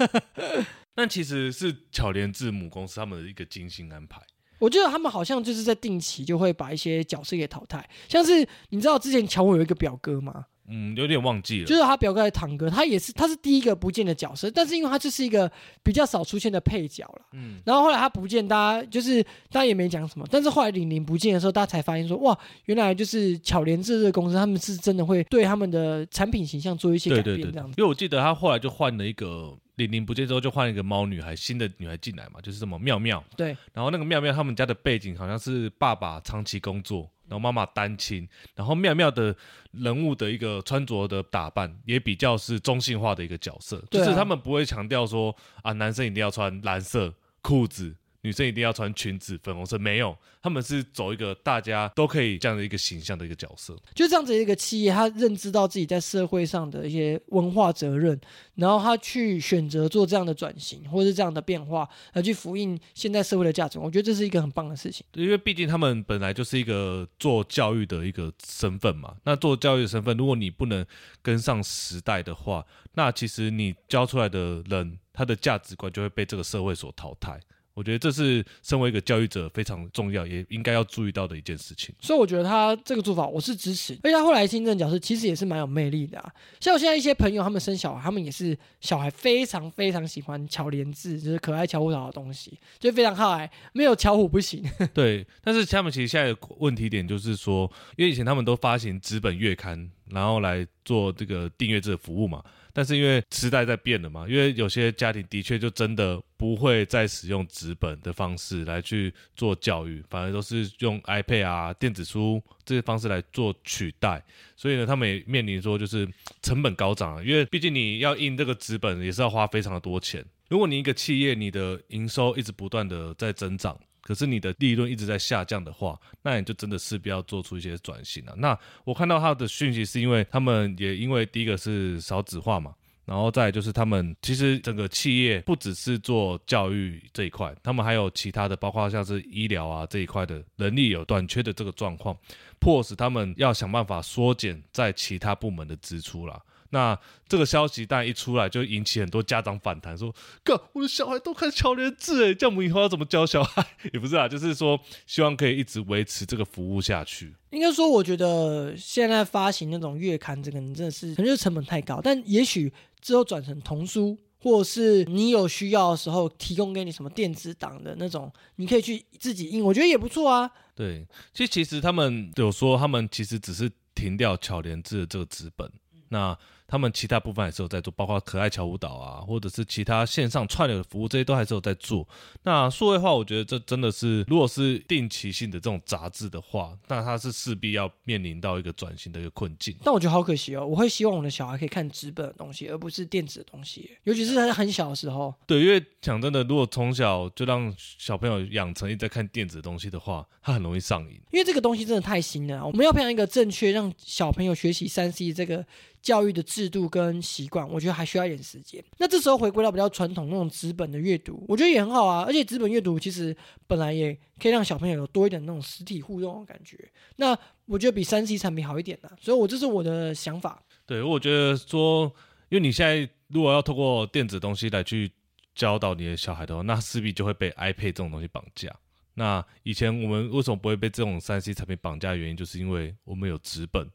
但其实是巧莲智母公司他们的一个精心安排。我觉得他们好像就是在定期就会把一些角色给淘汰，像是你知道之前乔伟有一个表哥吗？嗯，有点忘记了。就是他表哥的堂哥，他也是他是第一个不见的角色，但是因为他就是一个比较少出现的配角了。嗯，然后后来他不见，大家就是大家也没讲什么，但是后来玲玲不见的时候，大家才发现说，哇，原来就是巧莲智这个公司，他们是真的会对他们的产品形象做一些改变，对对对，这样子。因为我记得他后来就换了一个玲玲不见之后，就换了一个猫女孩，新的女孩进来嘛，就是什么妙妙。对，然后那个妙妙他们家的背景好像是爸爸长期工作，然后妈妈单亲，然后妙妙的人物的一个穿着的打扮也比较是中性化的一个角色，啊就是他们不会强调说啊男生一定要穿蓝色裤子。女生一定要穿裙子粉红色，没有，他们是走一个大家都可以这样的一个形象的一个角色。就这样子一个企业，他认知到自己在社会上的一些文化责任，然后他去选择做这样的转型，或者是这样的变化，来去复印现在社会的价值观。我觉得这是一个很棒的事情。因为毕竟他们本来就是一个做教育的一个身份嘛。那做教育的身份，如果你不能跟上时代的话，那其实你教出来的人，他的价值观就会被这个社会所淘汰。我觉得这是身为一个教育者非常重要，也应该要注意到的一件事情。所以我觉得他这个做法我是支持，而且他后来新政角色其实也是蛮有魅力的啊。像我现在一些朋友，他们生小孩，他们也是小孩非常非常喜欢巧莲智，就是可爱巧虎岛的东西，就非常好爱，没有巧虎不行。对，但是他们其实现在的问题点就是说，因为以前他们都发行纸本月刊，然后来做这个订阅制的服务嘛。但是因为时代在变了嘛，因为有些家庭的确就真的不会再使用纸本的方式来去做教育，反而都是用 iPad 啊、电子书这些方式来做取代。所以呢，他们也面临说就是成本高涨啊，因为毕竟你要印这个纸本也是要花非常的多钱。如果你一个企业你的营收一直不断的在增长，可是你的利润一直在下降的话，那你就真的势必要做出一些转型了、那我看到他的讯息是因为他们也因为第一个是少子化嘛。然后再就是他们其实整个企业不只是做教育这一块，他们还有其他的，包括像是医疗啊这一块的人力有短缺的这个状况，迫使他们要想办法缩减在其他部门的支出啦。那这个消息但一出来，就引起很多家长反弹，说：“哥，我的小孩都看巧莲智，哎，我们以后要怎么教小孩？” 也不是啊，就是说希望可以一直维持这个服务下去。应该说，我觉得现在发行那种月刊，这个你真的是可能就是成本太高，但也许之后转成童书，或者是你有需要的时候提供给你什么电子档的那种，你可以去自己印，我觉得也不错啊。对，其实其实他们有说，他们其实只是停掉巧莲智的这个纸本，那他们其他部分还是有在做，包括可爱乔舞蹈啊，或者是其他线上串流的服务，这些都还是有在做。那数位化，我觉得这真的是，如果是定期性的这种杂志的话，那它是势必要面临到一个转型的一个困境。但我觉得好可惜哦，我会希望我的小孩可以看纸本的东西，而不是电子的东西，尤其是在很小的时候。对，因为讲真的，如果从小就让小朋友养成一直在看电子的东西的话，他很容易上瘾。因为这个东西真的太新了，我们要培养一个正确让小朋友学习三 C 这个教育的制度跟习惯，我觉得还需要一点时间。那这时候回归到比较传统那种纸本的阅读，我觉得也很好啊。而且纸本阅读其实本来也可以让小朋友有多一点那种实体互动的感觉。那我觉得比三 C 产品好一点呢，所以我这是我的想法。对，我觉得说，因为你现在如果要透过电子东西来去教导你的小孩的话，那势必就会被 iPad 这种东西绑架。那以前我们为什么不会被这种三 C 产品绑架？原因就是因为我们有纸本。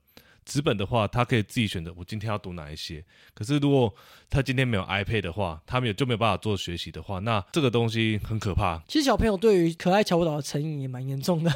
纸本的话，他可以自己选择我今天要读哪一些。可是如果他今天没有 iPad 的话，他们也就没有办法做学习的话，那这个东西很可怕。其实小朋友对于可爱乔舞蹈的成瘾也蛮严重的，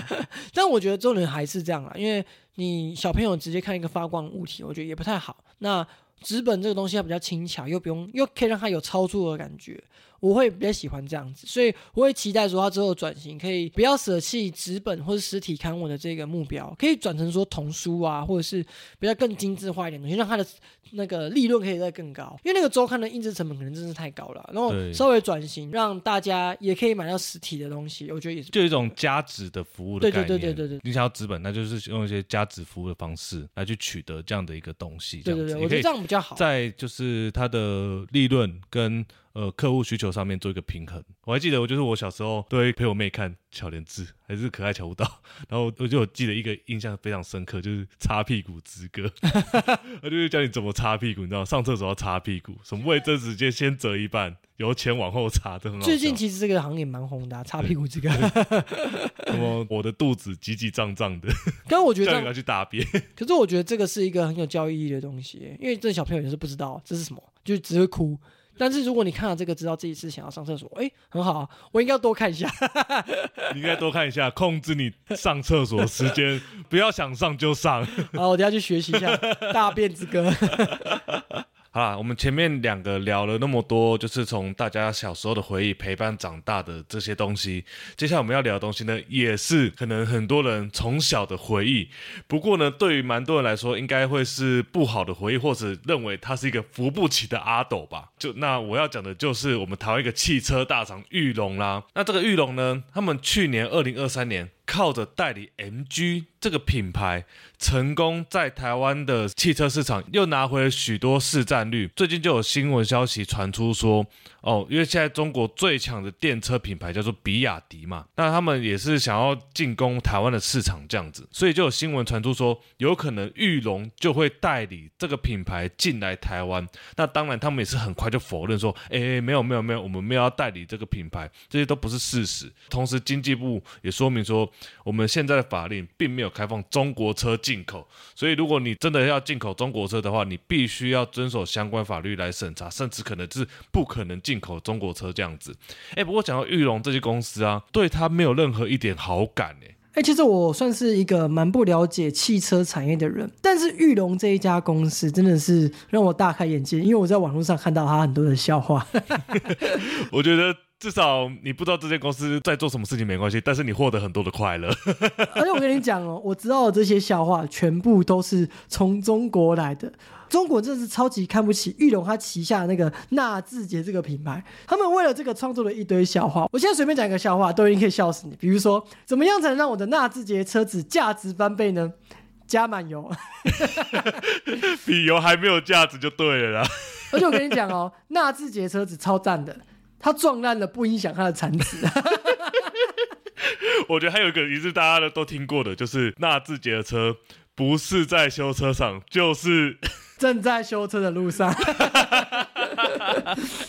但我觉得重点还是这样啦，因为你小朋友直接看一个发光物体，我觉得也不太好。那纸本这个东西它比较轻巧，又不用又可以让他有操作的感觉。我会比较喜欢这样子，所以我会期待说他之后转型可以不要舍弃纸本或者实体刊物的这个目标，可以转成说童书啊，或者是比较更精致化一点东西，让它的那个利润可以再更高。因为那个周刊的印制成本可能真是太高了，然后稍微转型，让大家也可以买到实体的东西，我觉得也是就一种加值的服务的概念。对对对对对对，你想要纸本，那就是用一些加值服务的方式来去取得这样的一个东西。对对对，我觉得这样比较好。在就是它的利润跟。呃，客户需求上面做一个平衡。我还记得，我就是我小时候都会陪我妹看巧莲智，还是可爱巧舞蹈。然后我就记得一个印象非常深刻，就是擦屁股之歌。他就是教你怎么擦屁股，你知道，上厕所要擦屁股，什么位置直接先折一半，由前往后擦，的。最近其实这个行业蛮红的，擦屁股这个。什么我的肚子挤挤胀胀的，刚我觉得要 去大便。可是我觉得这个是一个很有教育意义的东西，因为这小朋友也是不知道这是什么，就只会哭。但是如果你看了这个，知道自己是想要上厕所，哎，很好啊，我应该多看一下。你应该多看一下，控制你上厕所时间，不要想上就上。好，我等下去学习一下《大便之歌》。啊，我们前面两个聊了那么多，就是从大家小时候的回忆陪伴长大的这些东西。接下来我们要聊的东西呢，也是可能很多人从小的回忆。不过呢，对于蛮多人来说，应该会是不好的回忆，或者认为他是一个扶不起的阿斗吧。就那我要讲的就是我们台湾一个汽车大厂玉龙啦。那这个玉龙呢，他们去年二零二三年靠着代理 MG 这个品牌。成功在台湾的汽车市场又拿回了许多市占率。最近就有新闻消息传出说，哦，因为现在中国最强的电车品牌叫做比亚迪嘛，那他们也是想要进攻台湾的市场这样子，所以就有新闻传出说，有可能玉龙就会代理这个品牌进来台湾。那当然，他们也是很快就否认说，哎，没有没有没有，我们没有要代理这个品牌，这些都不是事实。同时，经济部也说明说，我们现在的法令并没有开放中国车。进口，所以如果你真的要进口中国车的话，你必须要遵守相关法律来审查，甚至可能是不可能进口中国车这样子。哎，不过讲到玉龙这些公司啊，对他没有任何一点好感哎。哎，其实我算是一个蛮不了解汽车产业的人，但是玉龙这一家公司真的是让我大开眼界，因为我在网络上看到他很多的笑话。我觉得。至少你不知道这间公司在做什么事情没关系，但是你获得很多的快乐。而且我跟你讲哦，我知道的这些笑话全部都是从中国来的。中国真的是超级看不起玉龙他旗下那个纳智捷这个品牌，他们为了这个创作了一堆笑话。我现在随便讲一个笑话，都已经可以笑死你。比如说，怎么样才能让我的纳智捷车子价值翻倍呢？加满油，比油还没有价值就对了啦。而且我跟你讲哦，纳智捷车子超赞的。它撞烂了不影响他的产值。我觉得还有一个也是大家的都听过的，就是纳智捷的车不是在修车上，就是 正在修车的路上。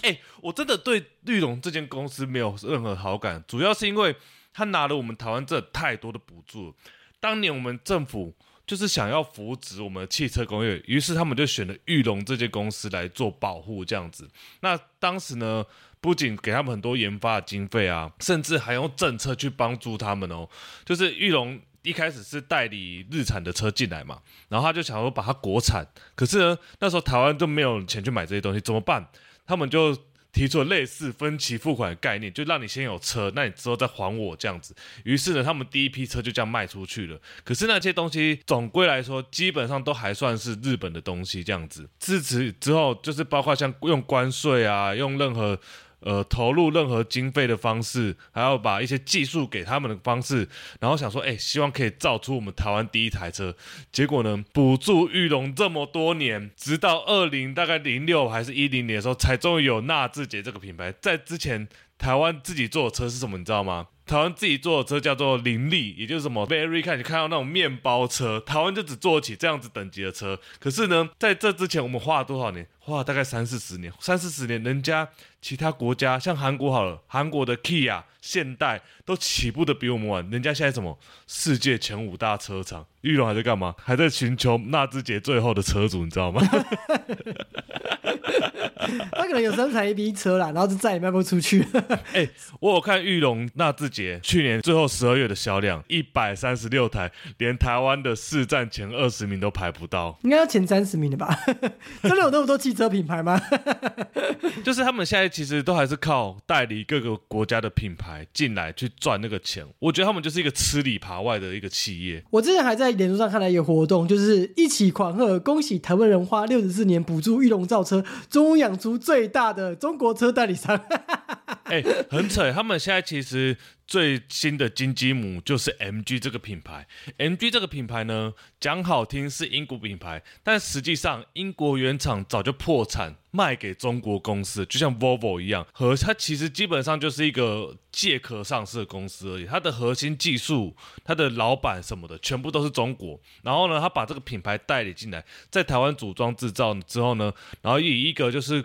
哎，我真的对绿龙这间公司没有任何好感，主要是因为他拿了我们台湾这太多的补助。当年我们政府就是想要扶植我们的汽车工业，于是他们就选了玉龙这间公司来做保护，这样子。那当时呢？不仅给他们很多研发的经费啊，甚至还用政策去帮助他们哦。就是玉龙一开始是代理日产的车进来嘛，然后他就想说把它国产，可是呢，那时候台湾就没有钱去买这些东西，怎么办？他们就提出了类似分期付款的概念，就让你先有车，那你之后再还我这样子。于是呢，他们第一批车就这样卖出去了。可是那些东西总归来说，基本上都还算是日本的东西这样子。自此之后，就是包括像用关税啊，用任何。呃，投入任何经费的方式，还要把一些技术给他们的方式，然后想说，哎，希望可以造出我们台湾第一台车。结果呢，补助玉龙这么多年，直到二零大概零六还是一零年的时候，才终于有纳智捷这个品牌。在之前，台湾自己做的车是什么？你知道吗？台湾自己做的车叫做林立，也就是什么 Very 看你看到那种面包车，台湾就只做起这样子等级的车。可是呢，在这之前，我们花了多少年？花了大概三四十年，三四十年，人家其他国家像韩国好了，韩国的 Kia、现代都起步的比我们晚。人家现在什么世界前五大车厂，玉龙还在干嘛？还在寻求纳智捷最后的车主，你知道吗？他可能有生产一批车啦，然后就再也卖不出去。哎，我有看玉龙纳智捷去年最后十二月的销量，一百三十六台，连台湾的市占前二十名都排不到，应该要前三十名的吧？真的有那么多汽车品牌吗？就是他们现在其实都还是靠代理各个国家的品牌进来去赚那个钱。我觉得他们就是一个吃里扒外的一个企业。我之前还在脸书上看到一个活动，就是一起狂贺，恭喜台湾人花六十四年补助玉龙造车，终于养出最大的中国车代理商。哎，很扯！他们现在其实最新的金鸡母就是 MG 这个品牌。MG 这个品牌呢，讲好听是英国品牌，但实际上英国原厂早就破产，卖给中国公司，就像 Volvo 一样。和它其实基本上就是一个借壳上市的公司而已。它的核心技术、它的老板什么的，全部都是中国。然后呢，他把这个品牌代理进来，在台湾组装制造之后呢，然后以一个就是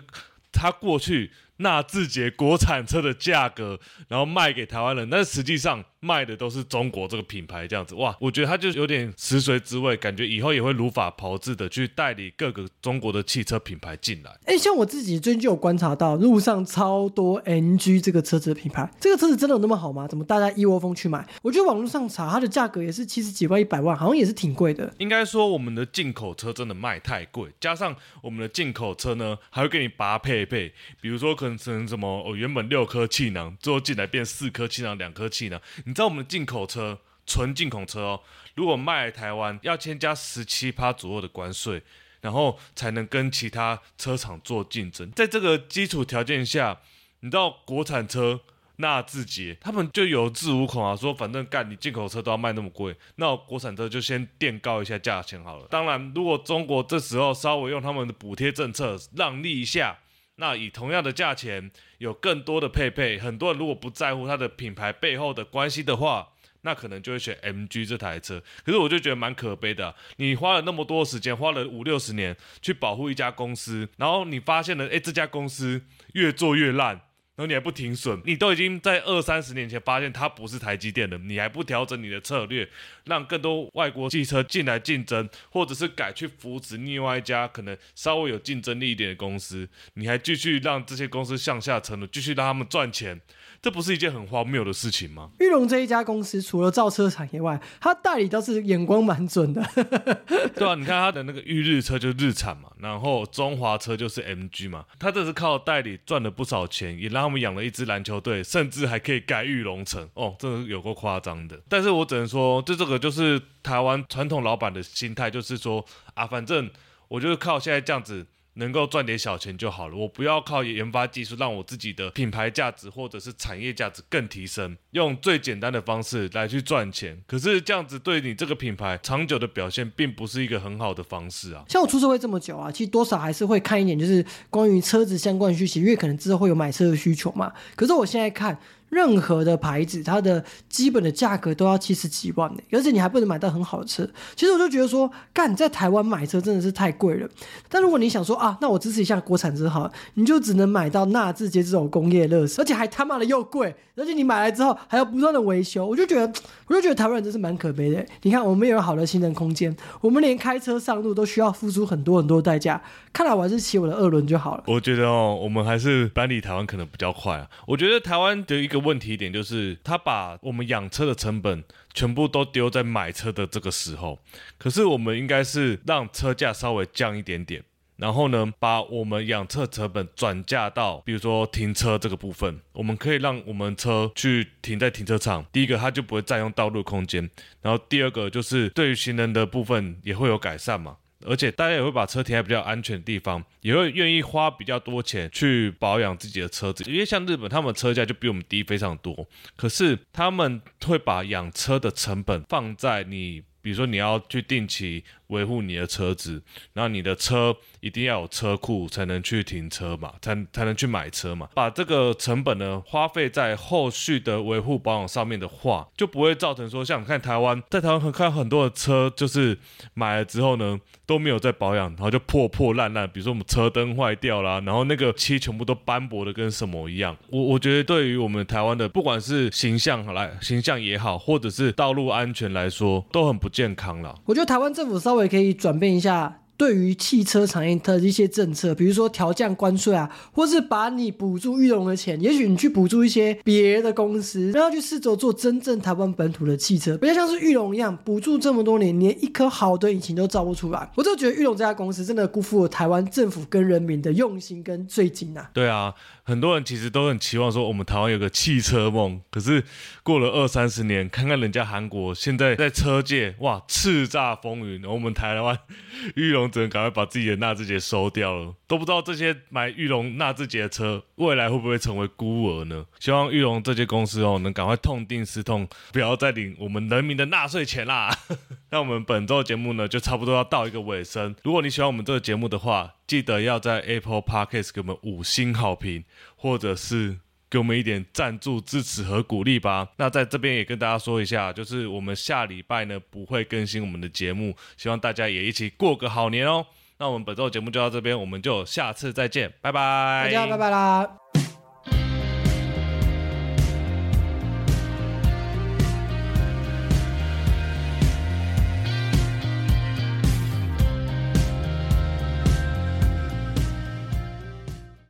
他过去。纳智捷国产车的价格，然后卖给台湾人，但是实际上。卖的都是中国这个品牌，这样子哇，我觉得他就有点食髓知味，感觉以后也会如法炮制的去代理各个中国的汽车品牌进来。哎，像我自己最近就有观察到，路上超多 NG 这个车子的品牌，这个车子真的有那么好吗？怎么大家一窝蜂去买？我觉得网络上查它的价格也是七十几万、一百万，好像也是挺贵的。应该说我们的进口车真的卖太贵，加上我们的进口车呢，还会给你拔配配，比如说可能成什么哦，原本六颗气囊，最后进来变四颗气囊、两颗气囊，你。知道我们进口车，纯进口车哦，如果卖台湾，要添加十七趴左右的关税，然后才能跟其他车厂做竞争。在这个基础条件下，你知道国产车纳智捷他们就有恃无恐啊，说反正干你进口车都要卖那么贵，那国产车就先垫高一下价钱好了。当然，如果中国这时候稍微用他们的补贴政策让利一下。那以同样的价钱，有更多的配备，很多人如果不在乎它的品牌背后的关系的话，那可能就会选 MG 这台车。可是我就觉得蛮可悲的，你花了那么多时间，花了五六十年去保护一家公司，然后你发现了，哎，这家公司越做越烂。然后你还不停损，你都已经在二三十年前发现它不是台积电的，你还不调整你的策略，让更多外国汽车进来竞争，或者是改去扶持另外一家可能稍微有竞争力一点的公司，你还继续让这些公司向下沉沦，继续让他们赚钱。这不是一件很荒谬的事情吗？玉龙这一家公司除了造车产业外，他代理倒是眼光蛮准的。对啊，你看他的那个玉日车就是日产嘛，然后中华车就是 MG 嘛，他这是靠代理赚了不少钱，也让他们养了一支篮球队，甚至还可以盖玉龙城哦，这有够夸张的。但是我只能说，就这个就是台湾传统老板的心态，就是说啊，反正我就是靠现在这样子。能够赚点小钱就好了，我不要靠研发技术让我自己的品牌价值或者是产业价值更提升，用最简单的方式来去赚钱。可是这样子对你这个品牌长久的表现，并不是一个很好的方式啊。像我出社会这么久啊，其实多少还是会看一点，就是关于车子相关的需求，因为可能之后会有买车的需求嘛。可是我现在看。任何的牌子，它的基本的价格都要七十几万呢，而且你还不能买到很好的车。其实我就觉得说，干在台湾买车真的是太贵了。但如果你想说啊，那我支持一下国产车好，你就只能买到纳智捷这种工业乐色，而且还他妈的又贵，而且你买来之后还要不断的维修。我就觉得，我就觉得台湾人真是蛮可悲的。你看，我们有好的行人空间，我们连开车上路都需要付出很多很多代价。看来我还是骑我的二轮就好了。我觉得哦，我们还是搬离台湾可能比较快啊。我觉得台湾的一个。个问题点就是，他把我们养车的成本全部都丢在买车的这个时候，可是我们应该是让车价稍微降一点点。然后呢，把我们养车成本转嫁到，比如说停车这个部分，我们可以让我们车去停在停车场。第一个，它就不会占用道路空间；然后第二个，就是对于行人的部分也会有改善嘛。而且大家也会把车停在比较安全的地方，也会愿意花比较多钱去保养自己的车子。因为像日本，他们车价就比我们低非常多，可是他们会把养车的成本放在你，比如说你要去定期维护你的车子，然后你的车一定要有车库才能去停车嘛，才才能去买车嘛。把这个成本呢花费在后续的维护保养上面的话，就不会造成说像你看台湾，在台湾很看很多的车就是买了之后呢都没有在保养，然后就破破烂烂，比如说我们车灯坏掉啦，然后那个漆全部都斑驳的跟什么一样。我我觉得对于我们台湾的不管是形象来形象也好，或者是道路安全来说，都很不健康了。我觉得台湾政府稍微可以转变一下对于汽车产业的一些政策，比如说调降关税啊，或是把你补助玉龙的钱，也许你去补助一些别的公司，然后去试着做真正台湾本土的汽车，不要像是玉龙一样补助这么多年，连一颗好的引擎都造不出来。我就觉得玉龙这家公司真的辜负了台湾政府跟人民的用心跟最精啊。对啊，很多人其实都很期望说我们台湾有个汽车梦，可是过了二三十年，看看人家韩国现在在车界哇叱咤风云，我们台湾玉龙只能赶快把自己的纳智捷收掉了，都不知道这些买玉龙纳智捷的车未来会不会成为孤儿呢？希望玉龙这些公司哦能赶快痛定思痛，不要再领我们人民的纳税钱啦。那我们本周的节目呢，就差不多要到一个尾声。如果你喜欢我们这个节目的话，记得要在 Apple Podcast 给我们五星好评，或者是给我们一点赞助支持和鼓励吧。那在这边也跟大家说一下，就是我们下礼拜呢不会更新我们的节目，希望大家也一起过个好年哦。那我们本周的节目就到这边，我们就下次再见，拜拜，大家拜拜啦。